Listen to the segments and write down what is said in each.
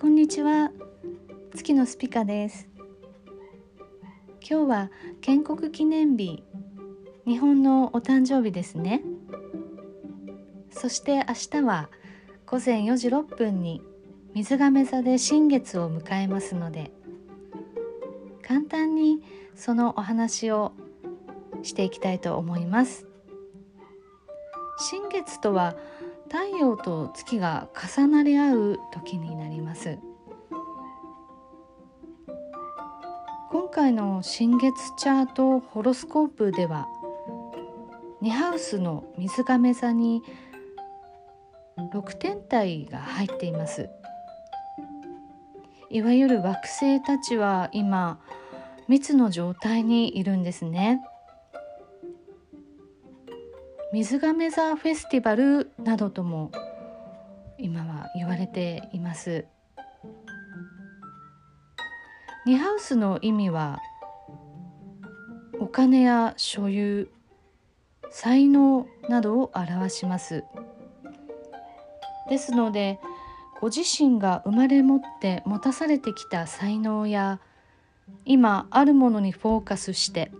こんにちは。月のスピカです。今日は建国記念日。日本のお誕生日ですね。そして明日は午前4時6分に水亀座で新月を迎えますので簡単にそのお話をしていきたいと思います。新月とは太陽と月が重なり合う時になります。今回の新月チャートホロスコープでは2ハウスの水亀座に6天体が入っています。いわゆる惑星たちは今密の状態にいるんですね。水亀座フェスティバルなどとも今は言われています。ニハウスの意味はお金や所有才能などを表します。ですのでご自身が生まれ持って持たされてきた才能や今あるものにフォーカスして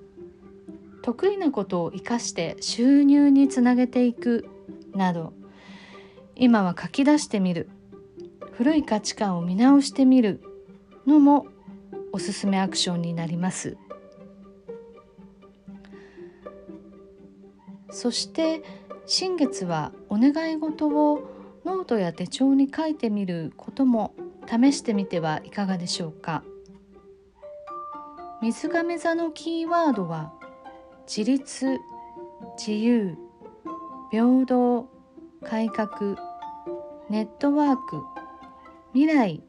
得意なことを生かして収入につなげていくなど今は書き出してみる。古い価値観を見直してみるのもおすすめアクションになります。そして新月はお願い事をノートや手帳に書いてみることも試してみてはいかがでしょうか。水亀座のキーワードは自立自由平等改革ネットワーク未来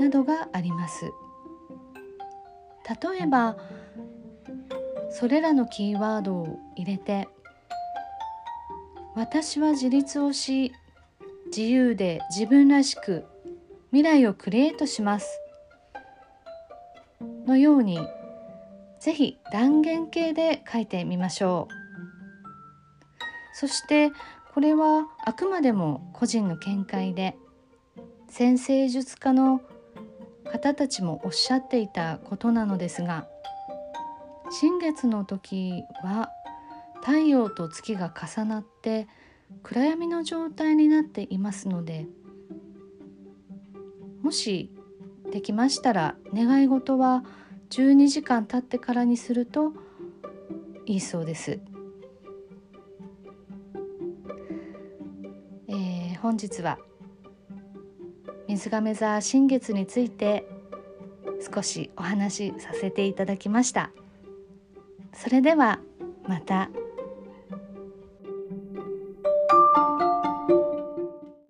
などがあります。例えばそれらのキーワードを入れて私は自立をし自由で自分らしく未来をクリエイトしますのようにぜひ断言形で書いてみましょう。そしてこれはあくまでも個人の見解で先生術家の方たちもおっしゃっていたことなのですが新月の時は太陽と月が重なって暗闇の状態になっていますのでもしできましたら願い事は12時間経ってからにするといいそうです。えー、本日は水亀座新月について少しお話しさせていただきました。それではまた。